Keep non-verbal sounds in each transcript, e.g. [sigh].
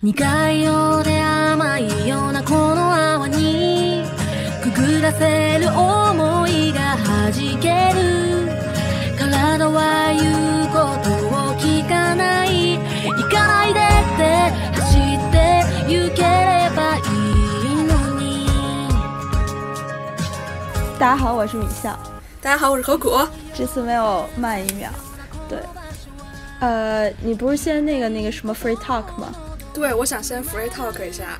苦いようで甘いようなこの泡にくぐらせる想いが弾ける体は言うことを聞かない行かないでって走って行ければいいのに大家好，我是米笑，大家好，我是何果。这次没有慢一秒。对，呃，你不是先那个那个什么 free talk 吗？对，我想先 free talk 一下。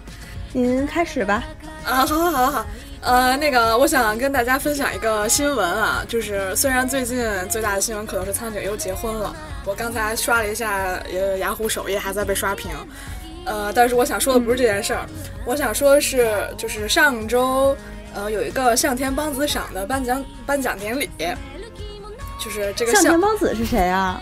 您开始吧。啊，好好好好。呃，那个，我想跟大家分享一个新闻啊，就是虽然最近最大的新闻可能是苍井优结婚了，我刚才刷了一下，呃，雅虎首页还在被刷屏。呃，但是我想说的不是这件事儿，我想说的是，就是上周。呃，有一个向田邦子赏的颁奖颁奖典礼，就是这个向田邦子是谁啊？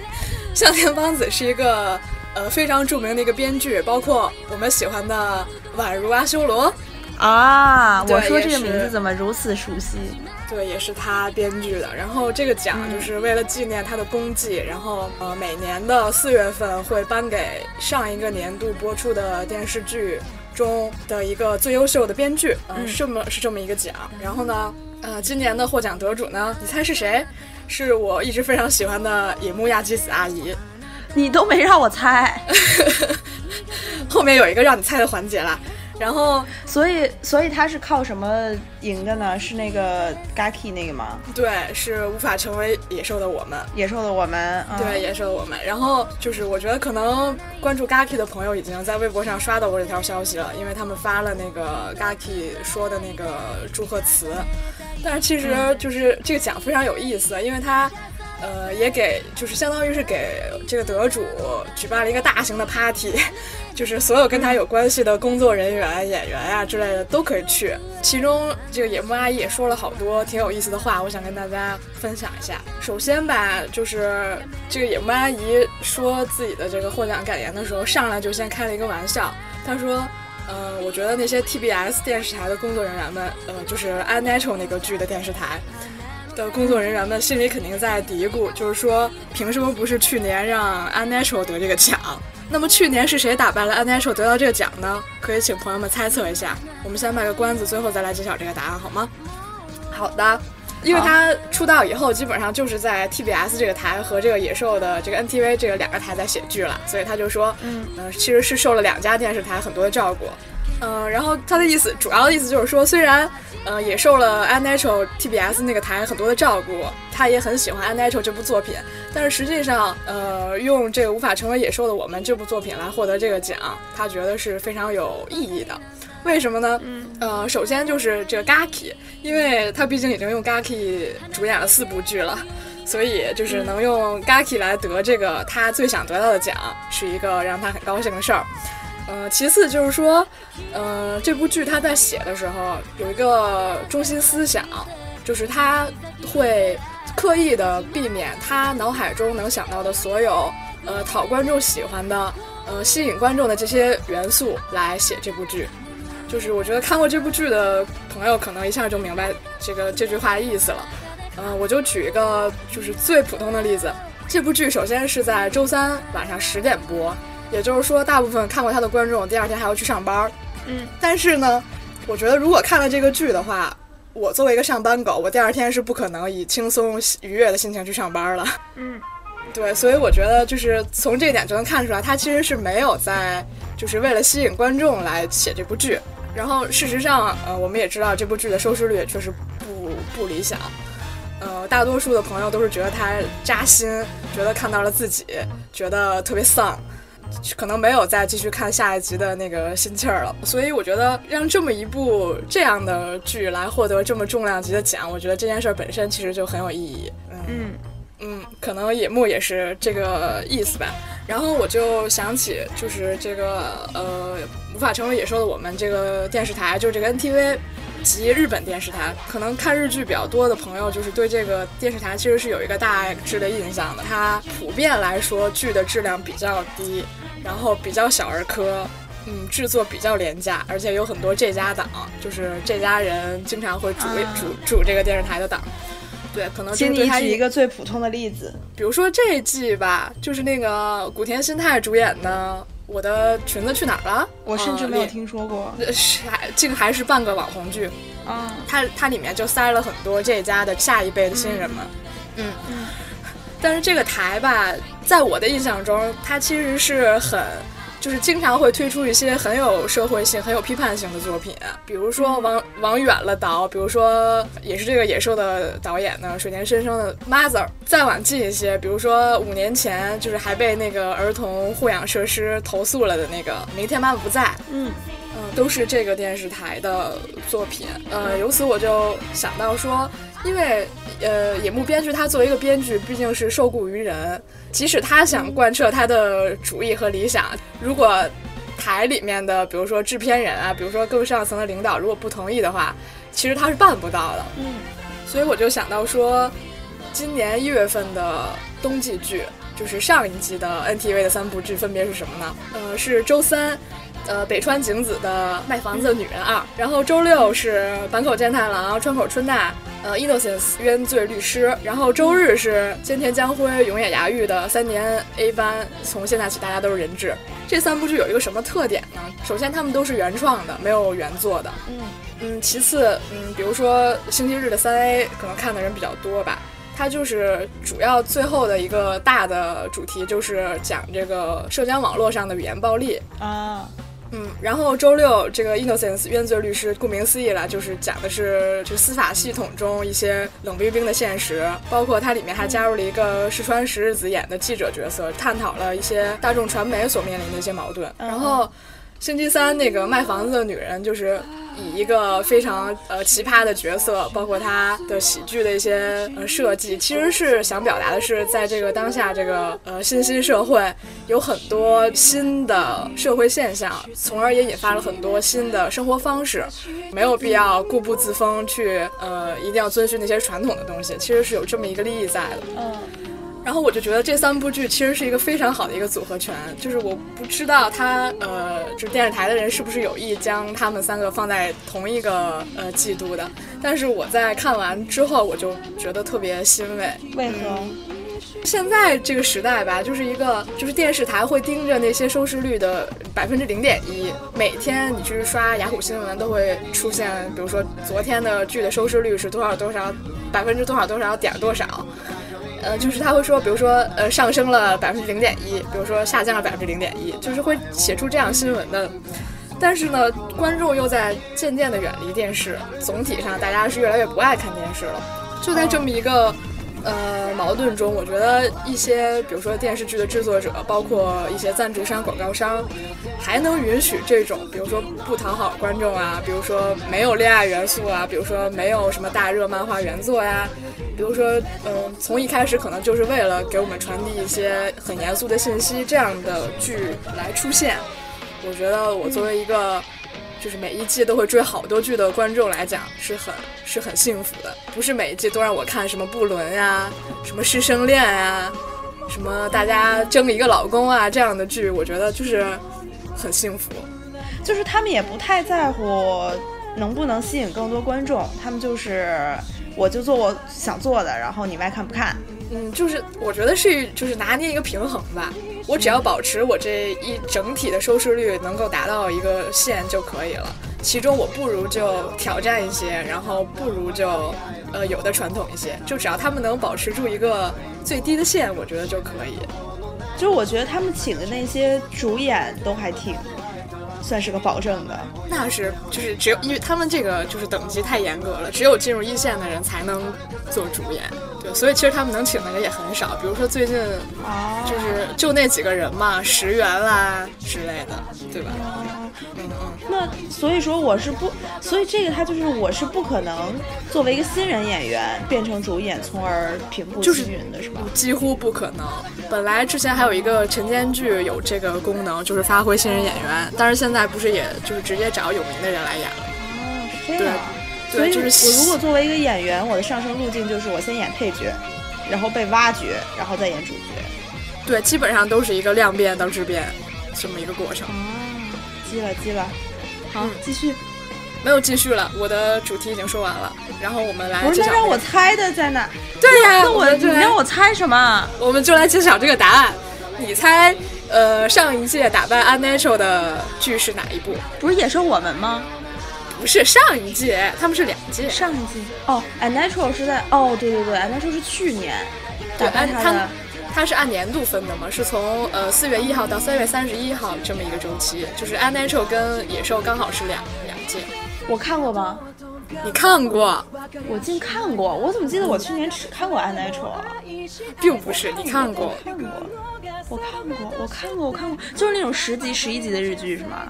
[laughs] 向田邦子是一个呃非常著名的一个编剧，包括我们喜欢的宛如阿修罗啊。我说这个名字怎么如此熟悉？对，也是他编剧的。然后这个奖就是为了纪念他的功绩，然后呃每年的四月份会颁给上一个年度播出的电视剧。中的一个最优秀的编剧，嗯，这么是这么一个奖。然后呢，呃，今年的获奖得主呢，你猜是谁？是我一直非常喜欢的野木亚纪子阿姨。你都没让我猜，[laughs] 后面有一个让你猜的环节了。然后，所以，所以他是靠什么赢的呢？是那个 Gaki 那个吗？对，是无法成为野兽的我们。野兽的我们，对，野兽的我们。然后就是，我觉得可能关注 Gaki 的朋友已经在微博上刷到过这条消息了，因为他们发了那个 Gaki 说的那个祝贺词。但是其实就是这个奖非常有意思，因为它。呃，也给就是相当于是给这个得主举办了一个大型的 party，[laughs] 就是所有跟他有关系的工作人员、演员啊之类的都可以去。其中这个野木阿姨也说了好多挺有意思的话，我想跟大家分享一下。首先吧，就是这个野木阿姨说自己的这个获奖感言的时候，上来就先开了一个玩笑，她说：“呃，我觉得那些 TBS 电视台的工作人员们，呃，就是 Unnatural 那个剧的电视台。”的工作人员们心里肯定在嘀咕，就是说，凭什么不是去年让 Unnatural 得这个奖？那么去年是谁打败了 Unnatural 得到这个奖呢？可以请朋友们猜测一下。我们先卖个关子，最后再来揭晓这个答案，好吗？好的，因为他出道以后基本上就是在 TBS 这个台和这个野兽的这个 NTV 这个两个台在写剧了，所以他就说，嗯，其实是受了两家电视台很多的照顾。嗯，然后他的意思，主要的意思就是说，虽然。呃，也受了 Unnatural TBS 那个台很多的照顾，他也很喜欢 Unnatural 这部作品。但是实际上，呃，用这个无法成为野兽的我们这部作品来获得这个奖，他觉得是非常有意义的。为什么呢？嗯，呃，首先就是这个 Gaki，因为他毕竟已经用 Gaki 主演了四部剧了，所以就是能用 Gaki 来得这个他最想得到的奖，是一个让他很高兴的事儿。呃，其次就是说，呃，这部剧他在写的时候有一个中心思想，就是他会刻意的避免他脑海中能想到的所有，呃，讨观众喜欢的，呃，吸引观众的这些元素来写这部剧。就是我觉得看过这部剧的朋友可能一下就明白这个这句话的意思了。嗯，我就举一个就是最普通的例子，这部剧首先是在周三晚上十点播。也就是说，大部分看过他的观众第二天还要去上班。嗯，但是呢，我觉得如果看了这个剧的话，我作为一个上班狗，我第二天是不可能以轻松愉悦的心情去上班了。嗯，[laughs] 对，所以我觉得就是从这一点就能看出来，他其实是没有在就是为了吸引观众来写这部剧。然后事实上，呃，我们也知道这部剧的收视率确实不不理想。呃，大多数的朋友都是觉得它扎心，觉得看到了自己，觉得特别丧。可能没有再继续看下一集的那个心气儿了，所以我觉得让这么一部这样的剧来获得这么重量级的奖，我觉得这件事本身其实就很有意义。嗯嗯，可能野木也是这个意思吧。然后我就想起，就是这个呃，无法成为野兽的我们这个电视台，就是这个 NTV。及日本电视台，可能看日剧比较多的朋友，就是对这个电视台其实是有一个大致的印象的。它普遍来说剧的质量比较低，然后比较小儿科，嗯，制作比较廉价，而且有很多这家党，就是这家人经常会主主主这个电视台的档。对，可能。请你举一个最普通的例子，比如说这一季吧，就是那个古田新太主演的我的裙子去哪儿了？我甚至没有呃听说过。里是这个还是半个网红剧，嗯，它它里面就塞了很多这家的下一辈的新人们，嗯嗯但是这个台吧，在我的印象中，它其实是很。就是经常会推出一些很有社会性、很有批判性的作品，比如说往往远了导，比如说也是这个野兽的导演呢，水田伸生的《Mother》。再往近一些，比如说五年前就是还被那个儿童护养设施投诉了的那个《明天妈妈不在》，嗯嗯，都是这个电视台的作品。呃，由此我就想到说，因为呃，野木编剧他作为一个编剧，毕竟是受雇于人，即使他想贯彻他的主意和理想，如果台里面的比如说制片人啊，比如说更上层的领导如果不同意的话，其实他是办不到的。嗯所以我就想到说，今年一月份的冬季剧，就是上一季的 NTV 的三部剧分别是什么呢？呃，是周三，呃，北川景子的《卖房子的女人二》，然后周六是坂口健太郎、川口春奈。呃，Innocence 冤罪律师，然后周日是菅田将晖、永野芽郁的三年 A 班，从现在起大家都是人质。这三部剧有一个什么特点呢？首先，他们都是原创的，没有原作的。嗯嗯，其次，嗯，比如说星期日的三 A，可能看的人比较多吧。它就是主要最后的一个大的主题，就是讲这个社交网络上的语言暴力。啊，嗯，然后周六这个 Innocence 冤罪律师，顾名思义了，就是讲的是就司法系统中一些冷冰冰的现实，包括它里面还加入了一个石川十日子演的记者角色，探讨了一些大众传媒所面临的一些矛盾。嗯然后星期三那个卖房子的女人，就是以一个非常呃奇葩的角色，包括她的喜剧的一些呃设计，其实是想表达的是，在这个当下这个呃新兴社会，有很多新的社会现象，从而也引发了很多新的生活方式，没有必要固步自封去呃一定要遵循那些传统的东西，其实是有这么一个利益在的。嗯然后我就觉得这三部剧其实是一个非常好的一个组合拳，就是我不知道他呃，就是电视台的人是不是有意将他们三个放在同一个呃季度的，但是我在看完之后，我就觉得特别欣慰。为何？现在这个时代吧，就是一个就是电视台会盯着那些收视率的百分之零点一，每天你去刷雅虎新闻都会出现，比如说昨天的剧的收视率是多少多少，百分之多少多少点多少。呃，就是他会说，比如说，呃，上升了百分之零点一，比如说下降了百分之零点一，就是会写出这样新闻的。但是呢，观众又在渐渐的远离电视，总体上大家是越来越不爱看电视了。就在这么一个呃矛盾中，我觉得一些比如说电视剧的制作者，包括一些赞助商、广告商，还能允许这种，比如说不讨好观众啊，比如说没有恋爱元素啊，比如说没有什么大热漫画原作呀、比如说，嗯、从一开始可能就是为了给我们传递一些很严肃的信息，这样的剧来出现，我觉得我作为一个就是每一季都会追好多剧的观众来讲，是很是很幸福的。不是每一季都让我看什么不伦呀、什么师生恋呀、什么大家争一个老公啊这样的剧，我觉得就是很幸福。就是他们也不太在乎能不能吸引更多观众，他们就是我就做我想做的，然后你爱看不看。嗯，就是我觉得是就是拿捏一个平衡吧。我只要保持我这一整体的收视率能够达到一个线就可以了。其中我不如就挑战一些，然后不如就呃有的传统一些。就只要他们能保持住一个最低的线，我觉得就可以。就是我觉得他们请的那些主演都还挺算是个保证的。那是就是只有因为他们这个就是等级太严格了，只有进入一线的人才能做主演。对，所以其实他们能请的人也很少。比如说最近啊就是就那几个人嘛，石原啦之类的，对吧？嗯嗯。那所以说我是不，所以这个他就是我是不可能作为一个新人演员变成主演，从而平步青云的，是吧？几乎不可能。本来之前还有一个晨间剧有这个功能，就是发挥新人演员，但是现在不是也就是直接找有名的人来演了。哦，是这样。所，以就是我如果作为一个演员，我的上升路径就是我先演配角，然后被挖掘，然后再演主角。对，基本上都是一个量变到质变这么一个过程。啊，记了记了。好嗯，继续。没有继续了，我的主题已经说完了，然后我们来不是，让我猜的在哪？对呀、你让我猜什么？我们就来揭晓这个答案。你猜，呃，上一届打败 Unnatural 的剧是哪一部？不是《也是我们》吗？不是上一届，他们是两届。上一届哦，Unnatural 是在哦，对对对，Unnatural 是去年对打败他他的。它是按年度分的嘛，是从呃四月一号到三月三十一号这么一个周期，就是 Unnatural 跟野兽刚好是两两届。我看过吗？你看过，我竟看过，我怎么记得我去年只看过 Unnatural 啊？并不是你看过。看过，我看过，我看过，我看过，就是那种十集、十一集的日剧是吗？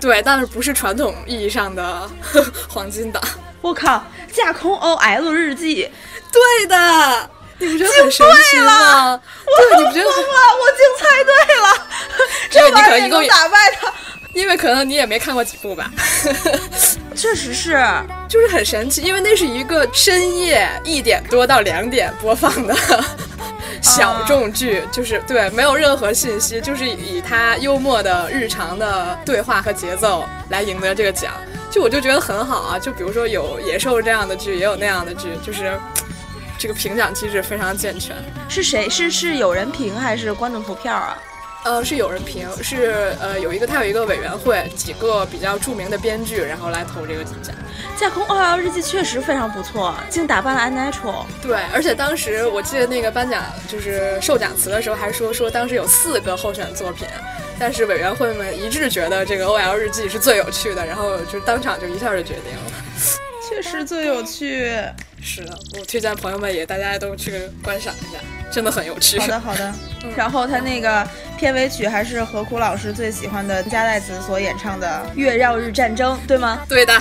对，但是不是传统意义上的 [laughs] 黄金档。我靠，架空 OL 日记，对的，你不觉得很神奇吗？对，你不觉得很？疯了，我竟猜对了，[laughs] 这玩意儿能打败他，因为可能你也没看过几部吧，[laughs] 确实是。就是很神奇，因为那是一个深夜一点多到两点播放的小众剧，就是对，没有任何信息，就是以他幽默的日常的对话和节奏来赢得这个奖。就我就觉得很好啊，就比如说有野兽这样的剧，也有那样的剧，就是这个评奖机制非常健全。是谁？是是有人评还是观众投票啊？呃，是有人评，是呃有一个他有一个委员会，几个比较著名的编剧，然后来投这个奖。架空 OL 日记确实非常不错，竟打败了 Unnatural。对，而且当时我记得那个颁奖就是授奖词的时候还说说当时有四个候选作品，但是委员会们一致觉得这个 OL 日记是最有趣的，然后就当场就一下就决定了。确实最有趣。是的，我推荐朋友们也大家都去观赏一下，真的很有趣。好的，好的。然后他那个片尾曲还是何苦老师最喜欢的加代子所演唱的《月绕日战争》，对吗？对的，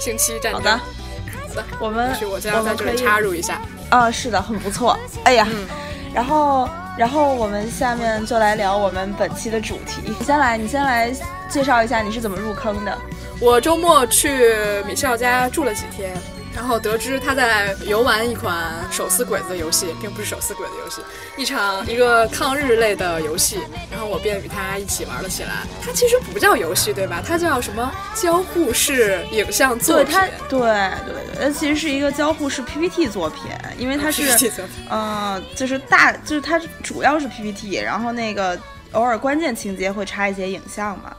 星期战争。好的，好的，我们是我就要在这里插入一下。啊，是的，很不错。哎呀，嗯然后然后我们下面就来聊我们本期的主题。你先来，你先来介绍一下你是怎么入坑的。我周末去米笑家住了几天，然后得知他在游玩一款手撕鬼子的游戏，并不是手撕鬼子游戏，一场一个抗日类的游戏，然后我便与他一起玩了起来。它其实不叫游戏，对吧？它叫什么交互式影像作品？对它，对对对，它其实是一个交互式 PPT 作品，因为它是嗯、[laughs] 就是大，就是它主要是 PPT，然后那个偶尔关键情节会插一些影像嘛。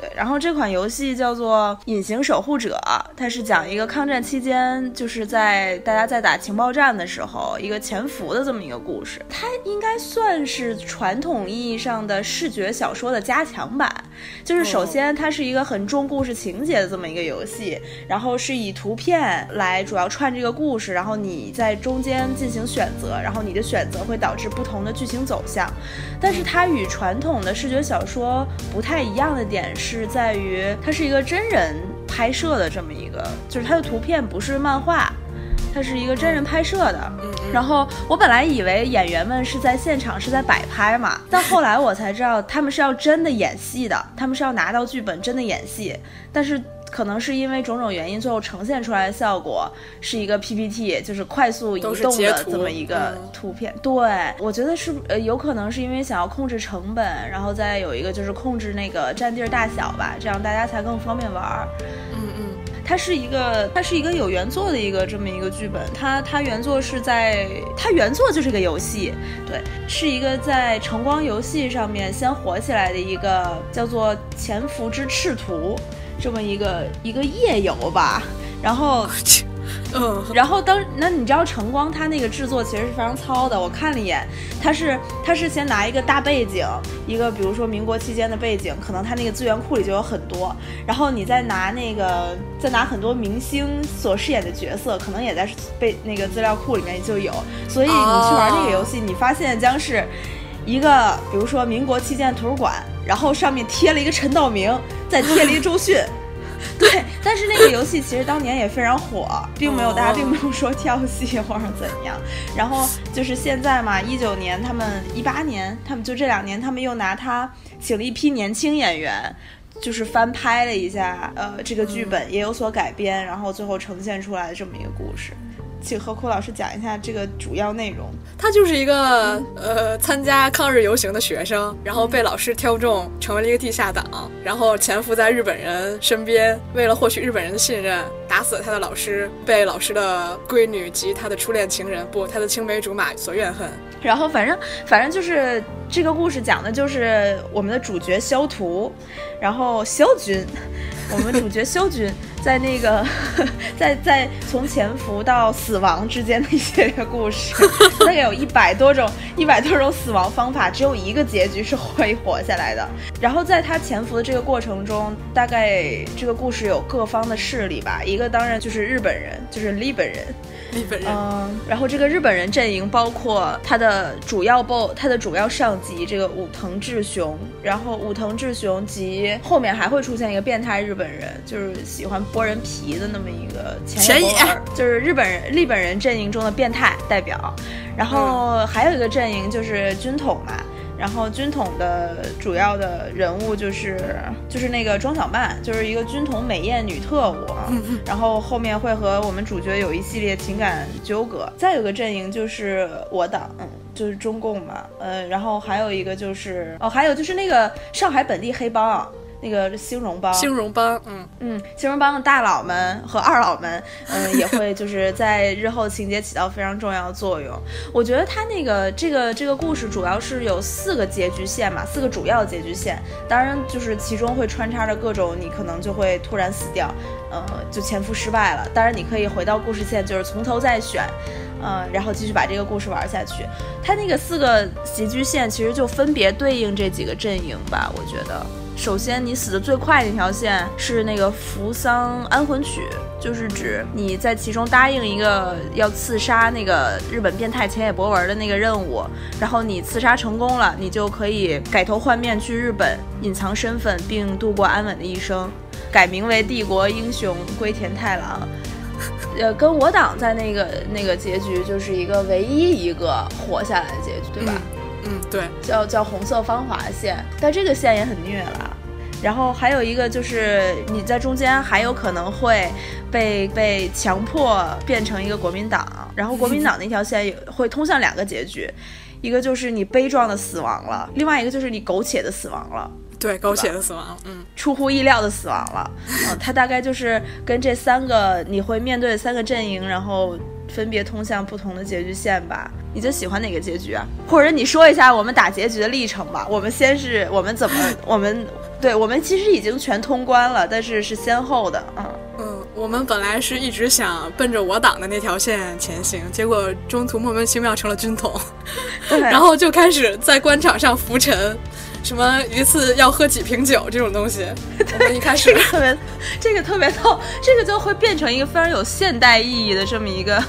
对，然后这款游戏叫做《隐形守护者》，它是讲一个抗战期间，就是在大家在打情报战的时候，一个潜伏的这么一个故事。它应该算是传统意义上的视觉小说的加强版，就是首先它是一个很重故事情节的这么一个游戏，然后是以图片来主要串这个故事，然后你在中间进行选择，然后你的选择会导致不同的剧情走向。但是它与传统的视觉小说不太一样的点是在于，它是一个真人拍摄的这么一个，就是它的图片不是漫画。它是一个真人拍摄的，然后我本来以为演员们是在现场是在摆拍嘛，但后来我才知道他们是要真的演戏的，他们是要拿到剧本真的演戏，但是可能是因为种种原因，最后呈现出来的效果是一个 PPT，就是快速移动的这么一个嗯图片。对，我觉得是呃有可能是因为想要控制成本，然后再有一个就是控制那个占地儿大小吧，这样大家才更方便玩儿。嗯嗯，它是一个，它是一个有原作的一个这么一个剧本。它它原作是在，它原作就是个游戏，对，是一个在橙光游戏上面先火起来的一个叫做《潜伏之赤图》这么一个一个夜游吧。然后 [laughs] 嗯，然后当那你知道晨光它那个制作其实是非常糙的，我看了一眼，它是它是先拿一个大背景，一个比如说民国期间的背景，可能它那个资源库里就有很多，然后你再拿那个再拿很多明星所饰演的角色，可能也在被那个资料库里面就有，所以你去玩那个游戏，你发现将是一个比如说民国期间的图书馆，然后上面贴了一个陈道明，再贴了一个周迅。[laughs] 对，但是那个游戏其实当年也非常火，并没有大家并没有说跳戏或者怎样。然后就是现在嘛，一九年他们一八年，他们就这两年，他们又拿它请了一批年轻演员。就是翻拍了一下，呃，这个剧本也有所改编，然后最后呈现出来的这么一个故事，请何苦老师讲一下这个主要内容。他就是一个呃参加抗日游行的学生，然后被老师挑中，成为了一个地下党，然后潜伏在日本人身边，为了获取日本人的信任，打死了他的老师，被老师的闺女及他的初恋情人不，他的青梅竹马所怨恨。然后反正反正就是这个故事讲的就是我们的主角萧图，然后萧军，我们主角修君在那个在在从潜伏到死亡之间的一些故事，大概有一百多种一百多种死亡方法，只有一个结局是会活下来的。然后在他潜伏的这个过程中，大概这个故事有各方的势力吧，一个当然就是日本人，就是日本人。[laughs] 日本人，嗯，然后这个日本人阵营包括他的主要 BOSS，他的主要上级这个武藤志雄，然后武藤志雄及后面还会出现一个变态日本人，就是喜欢剥人皮的那么一个前野，[laughs] 就是日本人日本人阵营中的变态代表，然后还有一个阵营就是军统嘛。然后军统的主要的人物就是就是那个庄小曼，就是一个军统美艳女特务。然后后面会和我们主角有一系列情感纠葛。再有个阵营就是我党，嗯，就是中共嘛，嗯，然后还有一个就是哦，还有就是那个上海本地黑帮。那个兴荣帮，兴荣帮，嗯嗯，兴荣帮的大佬们和二佬们，嗯，[laughs] 也会就是在日后情节起到非常重要的作用。我觉得他那个这个这个故事主要是有四个结局线嘛，四个主要结局线，当然就是其中会穿插着各种你可能就会突然死掉，呃，就潜伏失败了。当然你可以回到故事线，就是从头再选，呃，然后继续把这个故事玩下去。他那个四个结局线其实就分别对应这几个阵营吧，我觉得。首先，你死的最快那条线是那个扶桑安魂曲，就是指你在其中答应一个要刺杀那个日本变态浅野博文的那个任务，然后你刺杀成功了，你就可以改头换面去日本隐藏身份，并度过安稳的一生，改名为帝国英雄龟田太郎。呃，跟我党在那个那个结局就是一个唯一一个活下来的结局，对吧？嗯，对，叫叫红色芳华线，但这个线也很虐了。然后还有一个就是你在中间还有可能会被被强迫变成一个国民党，然后国民党那条线会通向两个结局，一个就是你悲壮的死亡了，另外一个就是你苟且的死亡了。对，苟且的死亡，嗯，出乎意料的死亡了。嗯，他大概就是跟这三个你会面对的三个阵营，然后。分别通向不同的结局线吧，你最喜欢哪个结局啊？或者你说一下我们打结局的历程吧。我们先是我们怎么，[laughs] 我们对我们其实已经全通关了，但是是先后的，嗯嗯，我们本来是一直想奔着我党的那条线前行，结果中途莫名其妙成了军统，[laughs] [laughs] 然后就开始在官场上浮沉。什么一次要喝几瓶酒这种东西，[laughs] 我们一开始特别，这个特别逗，这个就会变成一个非常有现代意义的这么一个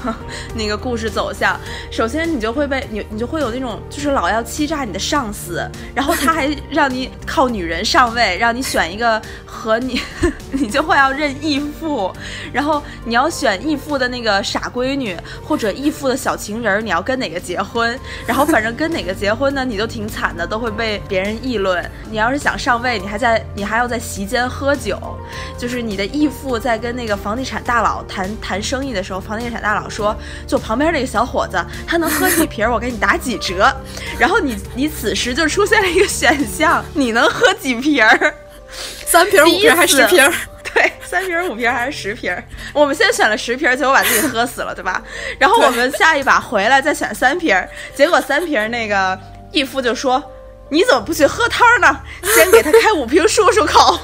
那个故事走向。首先，你就会被你你就会有那种就是老要欺诈你的上司，然后他还 [laughs] 让你靠女人上位，让你选一个和你，[laughs] 你就会要认义父，然后你要选义父的那个傻闺女或者义父的小情人，你要跟哪个结婚？然后反正跟哪个结婚呢，你都挺惨的，都会被别人。议论，你要是想上位，你还在，你还要在席间喝酒，就是你的义父在跟那个房地产大佬谈谈生意的时候，房地产大佬说，就旁边那个小伙子，他能喝几瓶，我给你打几折。[laughs] 然后你你此时就出现了一个选项，你能喝几瓶？三瓶、五瓶还是十瓶？[laughs] 对，三瓶、五瓶还是十瓶？我们先选了十瓶，结果把自己喝死了，对吧？然后我们下一把回来再选三瓶，结果三瓶那个义父就说。你怎么不去喝汤呢？先给他开五瓶漱漱口。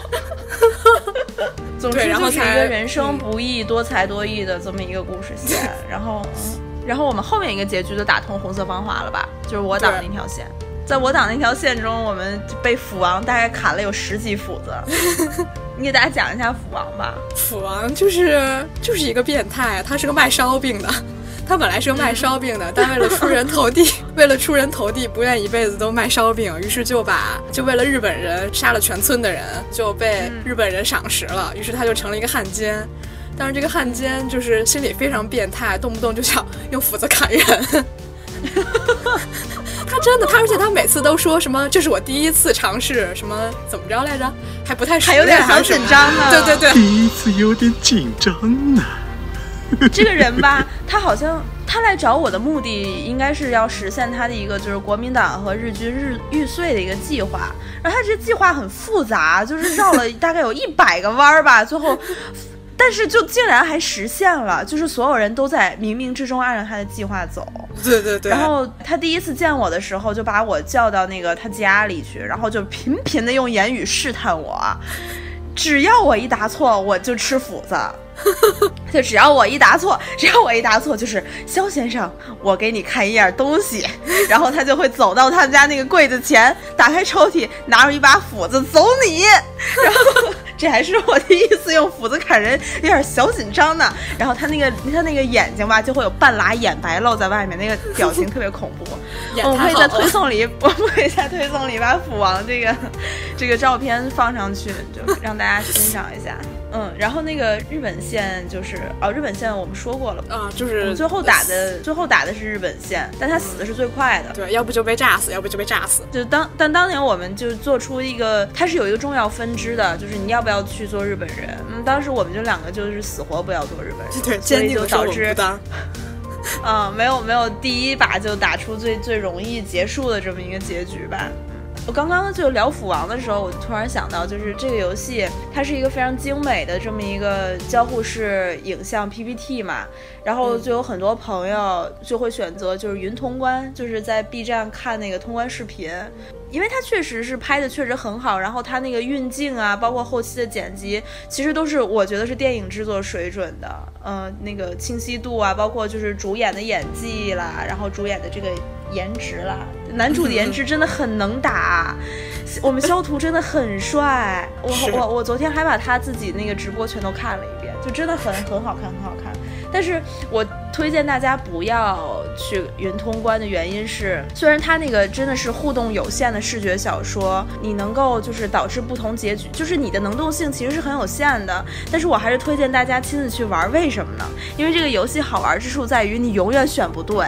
[laughs] 总之就是一个人生不易、多才多艺的这么一个故事线。然后，然后我们后面一个结局就打通红色芳华了吧？就是我党那条线。在我党那条线中，我们被斧王大概砍了有十几斧子。[laughs] 你给大家讲一下斧王吧。斧王就是就是一个变态，他是个卖烧饼的。他本来是个卖烧饼的，但为了出人头地，[laughs] 为了出人头地，不愿一辈子都卖烧饼，于是就把就为了日本人杀了全村的人，就被日本人赏识了，于是他就成了一个汉奸。但是这个汉奸就是心里非常变态，动不动就想用斧子砍人。[laughs] 他真的，他而且他每次都说什么这是我第一次尝试，什么怎么着来着，还不太熟还有点小紧张呢。对对对，第一次有点紧张呢。[laughs] 这个人吧，他好像他来找我的目的，应该是要实现他的一个就是国民党和日军日玉碎的一个计划。然后他这计划很复杂，就是绕了大概有一百个弯儿吧，最后但是就竟然还实现了，就是所有人都在冥冥之中按照他的计划走。对对对。然后他第一次见我的时候，就把我叫到那个他家里去，然后就频频的用言语试探我，只要我一答错，我就吃斧子。[laughs] 就只要我一答错，[laughs] 只要我一答错，就是肖先生，我给你看一样东西，[laughs] 然后他就会走到他们家那个柜子前，打开抽屉，拿出一把斧子，走你。然后这还是我第一次用斧子砍人，有点小紧张呢。然后他那个他那个眼睛吧，就会有半拉眼白露在外面，那个表情特别恐怖。[laughs] 我们可以在推送里，我们可以在推送里把斧王这个这个照片放上去，就让大家欣赏一下。嗯，然后那个日本线就是哦，日本线我们说过了啊，就是最后打的最后打的是日本线，但他死的是最快的，对，要不就被炸死，要不就被炸死。就当但当年我们就做出一个，它是有一个重要分支的，就是你要不要去做日本人。嗯，当时我们就两个就是死活不要做日本人，[laughs] 对，坚定导致。[laughs] 嗯，没有没有第一把就打出最最容易结束的这么一个结局吧。我刚刚就聊斧王的时候，我突然想到，就是这个游戏它是一个非常精美的这么一个交互式影像 PPT 嘛，然后就有很多朋友就会选择就是云通关，就是在 B 站看那个通关视频，因为它确实是拍的确实很好，然后它那个运镜啊，包括后期的剪辑，其实都是我觉得是电影制作水准的，嗯，那个清晰度啊，包括就是主演的演技啦，然后主演的这个。颜值啦，男主的颜值真的很能打，我们肖图真的很帅，我我我昨天还把他自己那个直播全都看了一遍，就真的很很好看，很好看。但是我推荐大家不要去云通关的原因是，虽然它那个真的是互动有限的视觉小说，你能够就是导致不同结局，就是你的能动性其实是很有限的。但是我还是推荐大家亲自去玩，为什么呢？因为这个游戏好玩之处在于你永远选不对。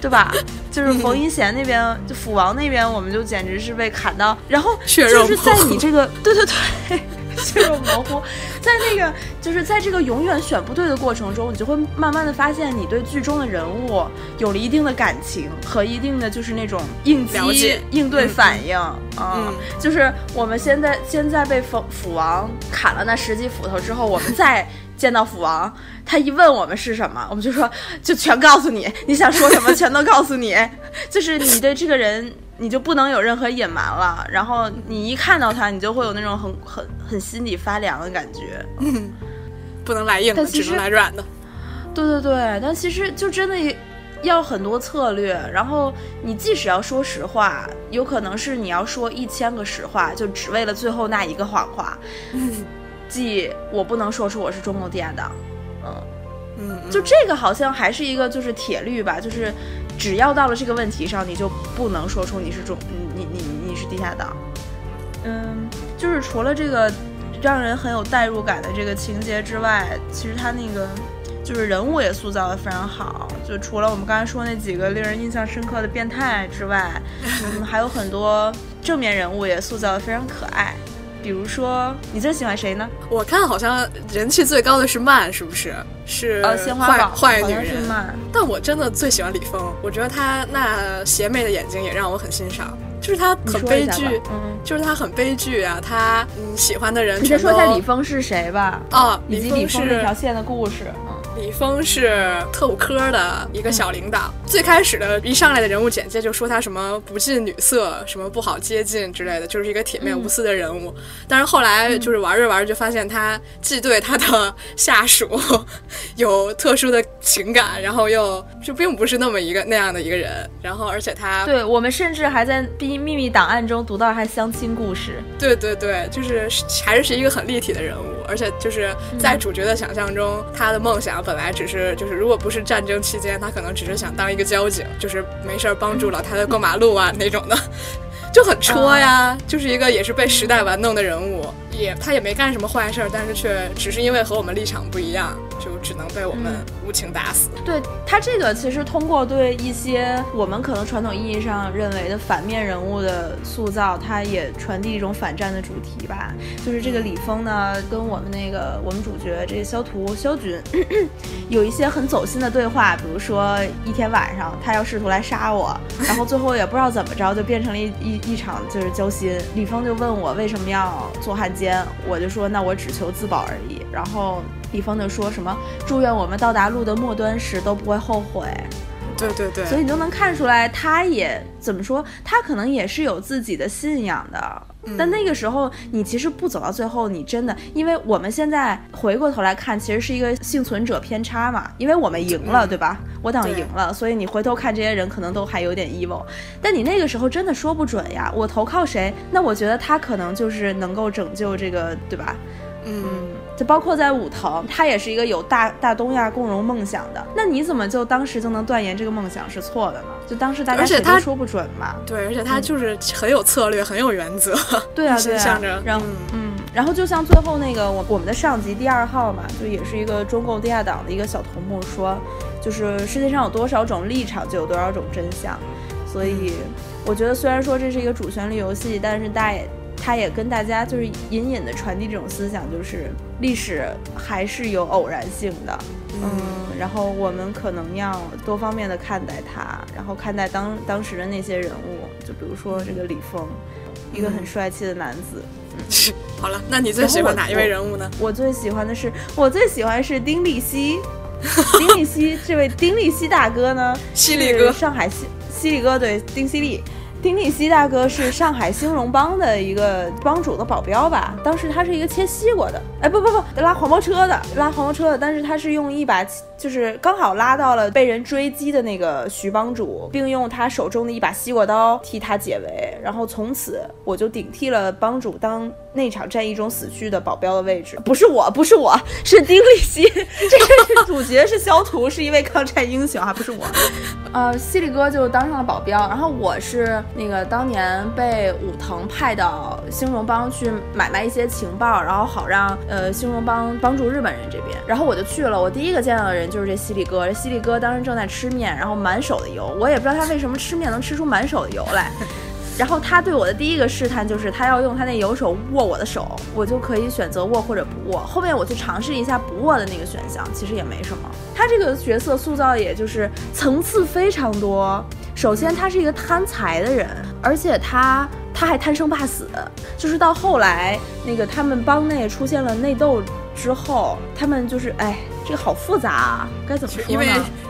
对吧？[laughs] 就是冯一贤那边，就斧王那边，我们就简直是被砍到，然后就是在你这个，对对对，血肉模糊，在那个就是在这个永远选不对的过程中，你就会慢慢的发现，你对剧中的人物有了一定的感情和一定的就是那种应激应对反应啊。就是我们现在现在被斧斧王砍了那十几斧头之后，我们再。见到斧王，他一问我们是什么，我们就说就全告诉你，你想说什么 [laughs] 全都告诉你，就是你对这个人你就不能有任何隐瞒了，然后你一看到他，你就会有那种很很很心底发凉的感觉，嗯，不能来硬的，只能来软的，对对对，但其实就真的要很多策略，然后你即使要说实话，有可能是你要说一千个实话，就只为了最后那一个谎话。[laughs] 即我不能说出我是中共地下党，嗯嗯，就这个好像还是一个就是铁律吧，就是只要到了这个问题上，你就不能说出你是中你你你你是地下党，嗯，就是除了这个让人很有代入感的这个情节之外，其实他那个就是人物也塑造的非常好，就除了我们刚才说那几个令人印象深刻的变态之外，嗯，还有很多正面人物也塑造的非常可爱。比如说，你最喜欢谁呢？我看好像人气最高的是曼，是不是？是呃，鲜花宝坏女人是曼。但我真的最喜欢李峰，我觉得他那邪魅的眼睛也让我很欣赏。就是他很悲剧，嗯，就是他很悲剧啊。他嗯喜欢的人，你先说一下李峰是谁吧？啊，以及李峰那条线的故事。李峰是特务科的一个小领导。最开始的一上来的人物简介就说他什么不近女色，什么不好接近之类的，就是一个铁面无私的人物。但是后来就是玩着玩着就发现他既对他的下属 [laughs] 有特殊的情感，然后又就并不是那么一个那样的一个人。然后而且他对我们甚至还在秘秘密档案中读到他相亲故事。对对对，就是还是是一个很立体的人物，而且就是在主角的想象中，他的梦想。本来只是就是，如果不是战争期间，他可能只是想当一个交警，就是没事儿帮助老太太过马路啊那种的，[laughs] 就很戳呀。就是一个也是被时代玩弄的人物，也他也没干什么坏事儿，但是却只是因为和我们立场不一样。就只能被我们无情打死。对他这个，其实通过对一些我们可能传统意义上认为的反面人物的塑造，他也传递一种反战的主题吧。就是这个李峰呢，跟我们那个我们主角这个肖图肖军有一些很走心的对话，比如说一天晚上他要试图来杀我，然后最后也不知道怎么着就变成了一一一场就是交心。李峰就问我为什么要做汉奸，间，我就说那我只求自保而已。然后李峰就说什么祝愿我们到达路的末端时都不会后悔。对对对，所以你就能看出来，他也怎么说，他可能也是有自己的信仰的。但那个时候，你其实不走到最后，你真的，因为我们现在回过头来看，其实是一个幸存者偏差嘛，因为我们赢了，对吧？我党赢了，所以你回头看这些人，可能都还有点 evil。但你那个时候真的说不准呀，我投靠谁？那我觉得他可能就是能够拯救这个，对吧？嗯。就包括在武藤，他也是一个有大大东亚共荣梦想的。那你怎么就当时就能断言这个梦想是错的呢？就当时大家谁都说不准嘛。对，而且他就是很有策略，很有原则。[laughs] 对啊，[laughs] 对啊。然后，嗯，然后就像最后那个我我们的上级第二号嘛，就也是一个中共地下党的一个小头目说，就是世界上有多少种立场，就有多少种真相。所以我觉得，虽然说这是一个主旋律游戏，但是大家也。他也跟大家就是隐隐的传递这种思想，就是历史还是有偶然性的，嗯，然后我们可能要多方面的看待它，然后看待当当时的那些人物，就比如说这个李峰，一个很帅气的男子。嗯，[laughs] 好了，那你最喜欢哪一位人物呢？我最喜欢的是，我最喜欢是丁立熙，[laughs] 丁立熙这位丁立熙大哥呢，犀利哥，上海犀犀利哥，对，丁犀利。丁立西大哥是上海兴荣帮的一个帮主的保镖吧？当时他是一个切西瓜的，哎，不不不，拉黄包车的，拉黄包车的。但是他是用一把，就是刚好拉到了被人追击的那个徐帮主，并用他手中的一把西瓜刀替他解围。然后从此我就顶替了帮主当那场战役中死去的保镖的位置。不是我，不是我，是丁立西。[laughs] 这个主角是肖图，是一位抗战英雄啊，不是我。呃，犀利哥就当上了保镖，然后我是。那个当年被武藤派到兴荣帮去买卖一些情报，然后好让呃兴荣帮帮助日本人这边，然后我就去了。我第一个见到的人就是这犀利哥，这犀利哥当时正在吃面，然后满手的油，我也不知道他为什么吃面能吃出满手的油来。然后他对我的第一个试探就是他要用他那有手握我的手，我就可以选择握或者不握。后面我去尝试一下不握的那个选项，其实也没什么。他这个角色塑造也就是层次非常多。首先，他是一个贪财的人，而且他他还贪生怕死。就是到后来，那个他们帮内出现了内斗之后，他们就是哎，这个好复杂啊，该怎么说呢？因为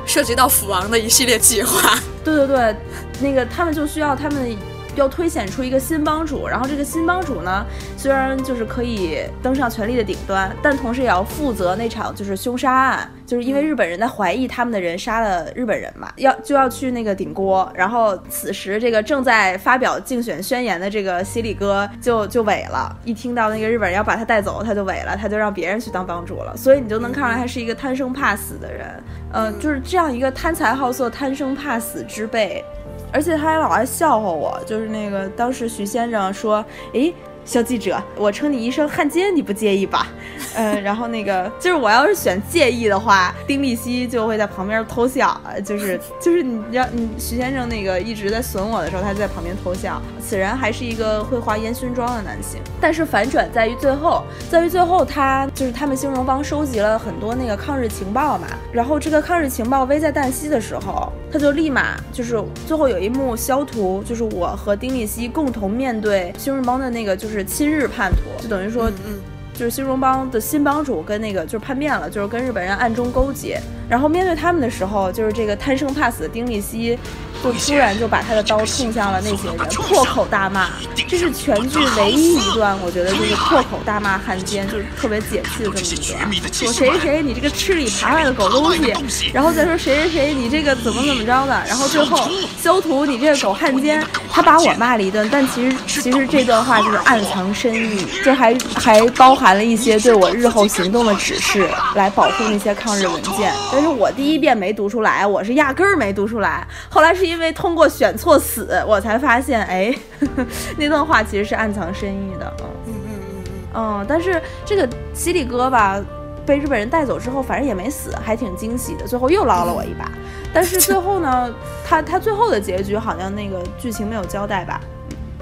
涉及到父王的一系列计划。对对对，那个他们就需要他们。要推选出一个新帮主，然后这个新帮主呢，虽然就是可以登上权力的顶端，但同时也要负责那场就是凶杀案，就是因为日本人在怀疑他们的人杀了日本人嘛，要就要去那个顶锅。然后此时这个正在发表竞选宣言的这个犀利哥就就萎了，一听到那个日本人要把他带走，他就萎了，他就让别人去当帮主了。所以你就能看出来他是一个贪生怕死的人，呃，就是这样一个贪财好色、贪生怕死之辈。而且他还老爱笑话我，就是那个当时徐先生说，诶。小记者，我称你一声汉奸，你不介意吧？嗯，[laughs] 然后那个就是我要是选介意的话，丁立熙就会在旁边偷笑，就是 [laughs] 就是你要你徐先生那个一直在损我的时候，他就在旁边偷笑。此人还是一个会画烟熏妆的男性，但是反转在于最后，在于最后他就是他们兴荣帮收集了很多那个抗日情报嘛，然后这个抗日情报危在旦夕的时候，他就立马就是最后有一幕消图，就是我和丁立熙共同面对兴荣帮的那个就。亲日叛徒，就等于说，嗯，就是新荣帮的新帮主跟那个就是叛变了，就是跟日本人暗中勾结，然后面对他们的时候，就是这个贪生怕死的丁立熙。就突然就把他的刀冲向了那些人，破口大骂。这是全剧唯一一段，我觉得就是破口大骂汉奸，就是特别解气的这么一段。说谁谁谁，你这个吃里扒外的狗东西，然后再说谁谁谁，你这个怎么怎么着的，然后最后修图，你这个狗汉奸。他把我骂了一顿，但其实其实这段话就是暗藏深意，就还还包含了一些对我日后行动的指示，来保护那些抗日文件。但是我第一遍没读出来，我是压根儿没读出来，后来是。因为通过选错死，我才发现，哎，[laughs] 那段话其实是暗藏深意的。嗯嗯嗯嗯嗯。但是这个犀利哥吧，被日本人带走之后，反正也没死，还挺惊喜的。最后又捞了我一把。[laughs] 但是最后呢，他他最后的结局好像那个剧情没有交代吧，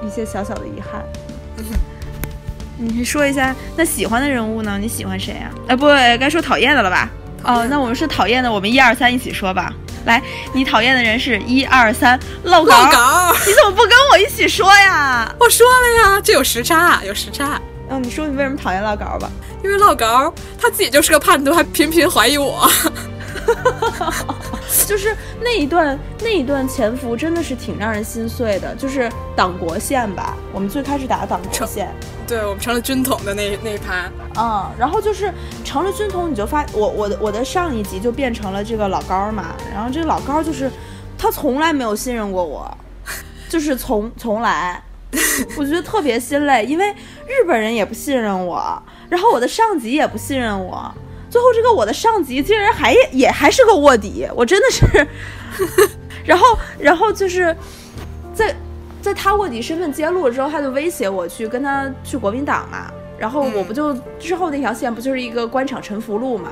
一些小小的遗憾。你说一下，那喜欢的人物呢？你喜欢谁啊？哎，不，该说讨厌的了吧？哦，那我们是讨厌的，我们一二三一起说吧。来，你讨厌的人是一二三，漏稿。稿，你怎么不跟我一起说呀？我说了呀，这有时差，有时差。嗯，你说你为什么讨厌老高吧？因为老高他自己就是个叛徒，还频频怀疑我。[laughs] 就是那一段那一段潜伏真的是挺让人心碎的，就是党国线吧，我们最开始打党国线，对我们成了军统的那那一趴，嗯，然后就是成了军统，你就发我我的我的上一集就变成了这个老高嘛，然后这个老高就是他从来没有信任过我，[laughs] 就是从从来，我觉得特别心累，因为日本人也不信任我，然后我的上级也不信任我。最后，这个我的上级竟然还也还是个卧底，我真的是，[laughs] 然后，然后就是在在他卧底身份揭露了之后，他就威胁我去跟他去国民党嘛，然后我不就之后那条线不就是一个官场沉浮录嘛。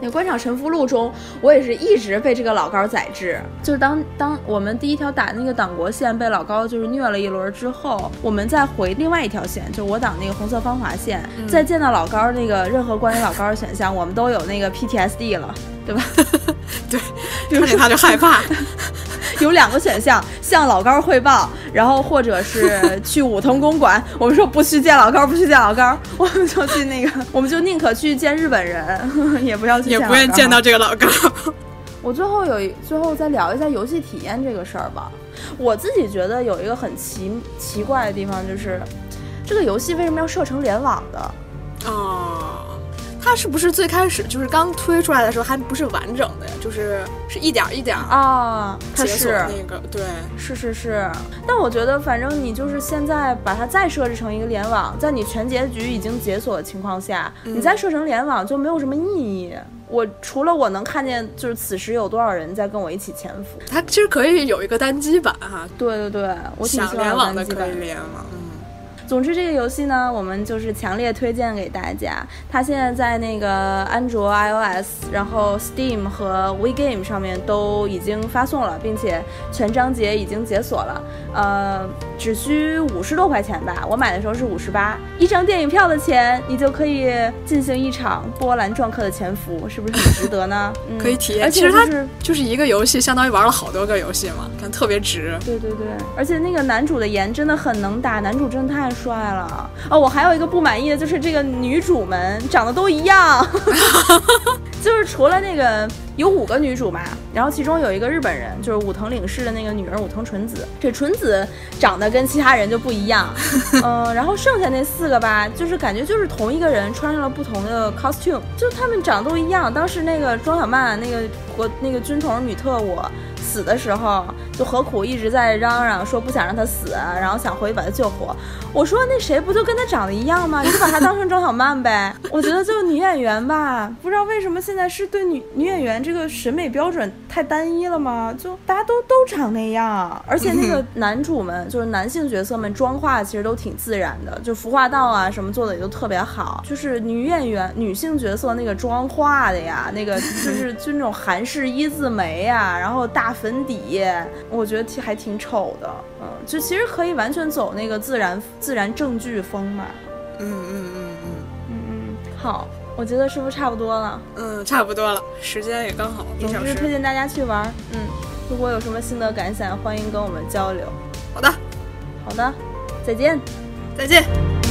那官场沉浮录中，我也是一直被这个老高宰制。就是当当我们第一条打那个党国线被老高就是虐了一轮之后，我们再回另外一条线，就是我党那个红色芳华线，再见到老高那个任何关于老高的选项，我们都有那个 PTSD 了，对吧？[laughs] 对，[laughs] 看见他就害怕。[laughs] 有两个选项，向老高汇报，然后或者是 [laughs] 去武藤公馆。我们说不去见老高，不去见老高，我们就去那个，我们就宁可去见日本人，[laughs] 也不要去，也不愿见到这个老高。[laughs] 我最后有最后再聊一下游戏体验这个事儿吧。我自己觉得有一个很奇奇怪的地方，就是这个游戏为什么要设成联网的？啊。它是不是最开始就是刚推出来的时候还不是完整的呀？就是是一点一点啊，它是那个对，是是是。但我觉得反正你就是现在把它再设置成一个联网，在你全结局已经解锁的情况下，你再设成联网就没有什么意义。我除了我能看见就是此时有多少人在跟我一起潜伏，它其实可以有一个单机版哈。对对对，我挺想联网的可以联网。总之，这个游戏呢，我们就是强烈推荐给大家。它现在在那个安卓、iOS，然后 Steam 和 WeGame 上面都已经发送了，并且全章节已经解锁了。呃，只需五十多块钱吧，我买的时候是五十八，一张电影票的钱，你就可以进行一场波澜壮阔的潜伏，是不是很值得呢？[laughs] 可以体验。其实它就是一个游戏，相当于玩了好多个游戏嘛，感觉特别值。对对对，而且那个男主的颜真的很能打，男主真的太。帅了哦！我还有一个不满意的就是这个女主们长得都一样，[laughs] 就是除了那个有五个女主嘛，然后其中有一个日本人，就是武藤领事的那个女儿武藤纯子，这纯子长得跟其他人就不一样，嗯，[laughs] 然后剩下那四个吧，就是感觉就是同一个人穿上了不同的 costume，就他们长得都一样。当时那个庄小曼那个国那个军统女特务。死的时候，就何苦一直在嚷嚷说不想让他死，然后想回去把他救活。我说那谁不就跟他长得一样吗？你就把他当成张小曼呗。我觉得就女演员吧，不知道为什么现在是对女女演员这个审美标准太单一了吗？就大家都都长那样，而且那个男主们就是男性角色们妆化其实都挺自然的，就服化道啊什么做的也都特别好。就是女演员女性角色那个妆化的呀，那个就是 [laughs] 就那种韩式一字眉呀，然后大。粉底，我觉得挺还挺丑的，嗯，就其实可以完全走那个自然自然正剧风嘛，嗯嗯嗯嗯嗯嗯，好，我觉得是不是差不多了？嗯，差不多了，时间也刚好。总之推荐大家去玩，嗯，如果有什么心得感想，欢迎跟我们交流。好的，好的，再见，再见。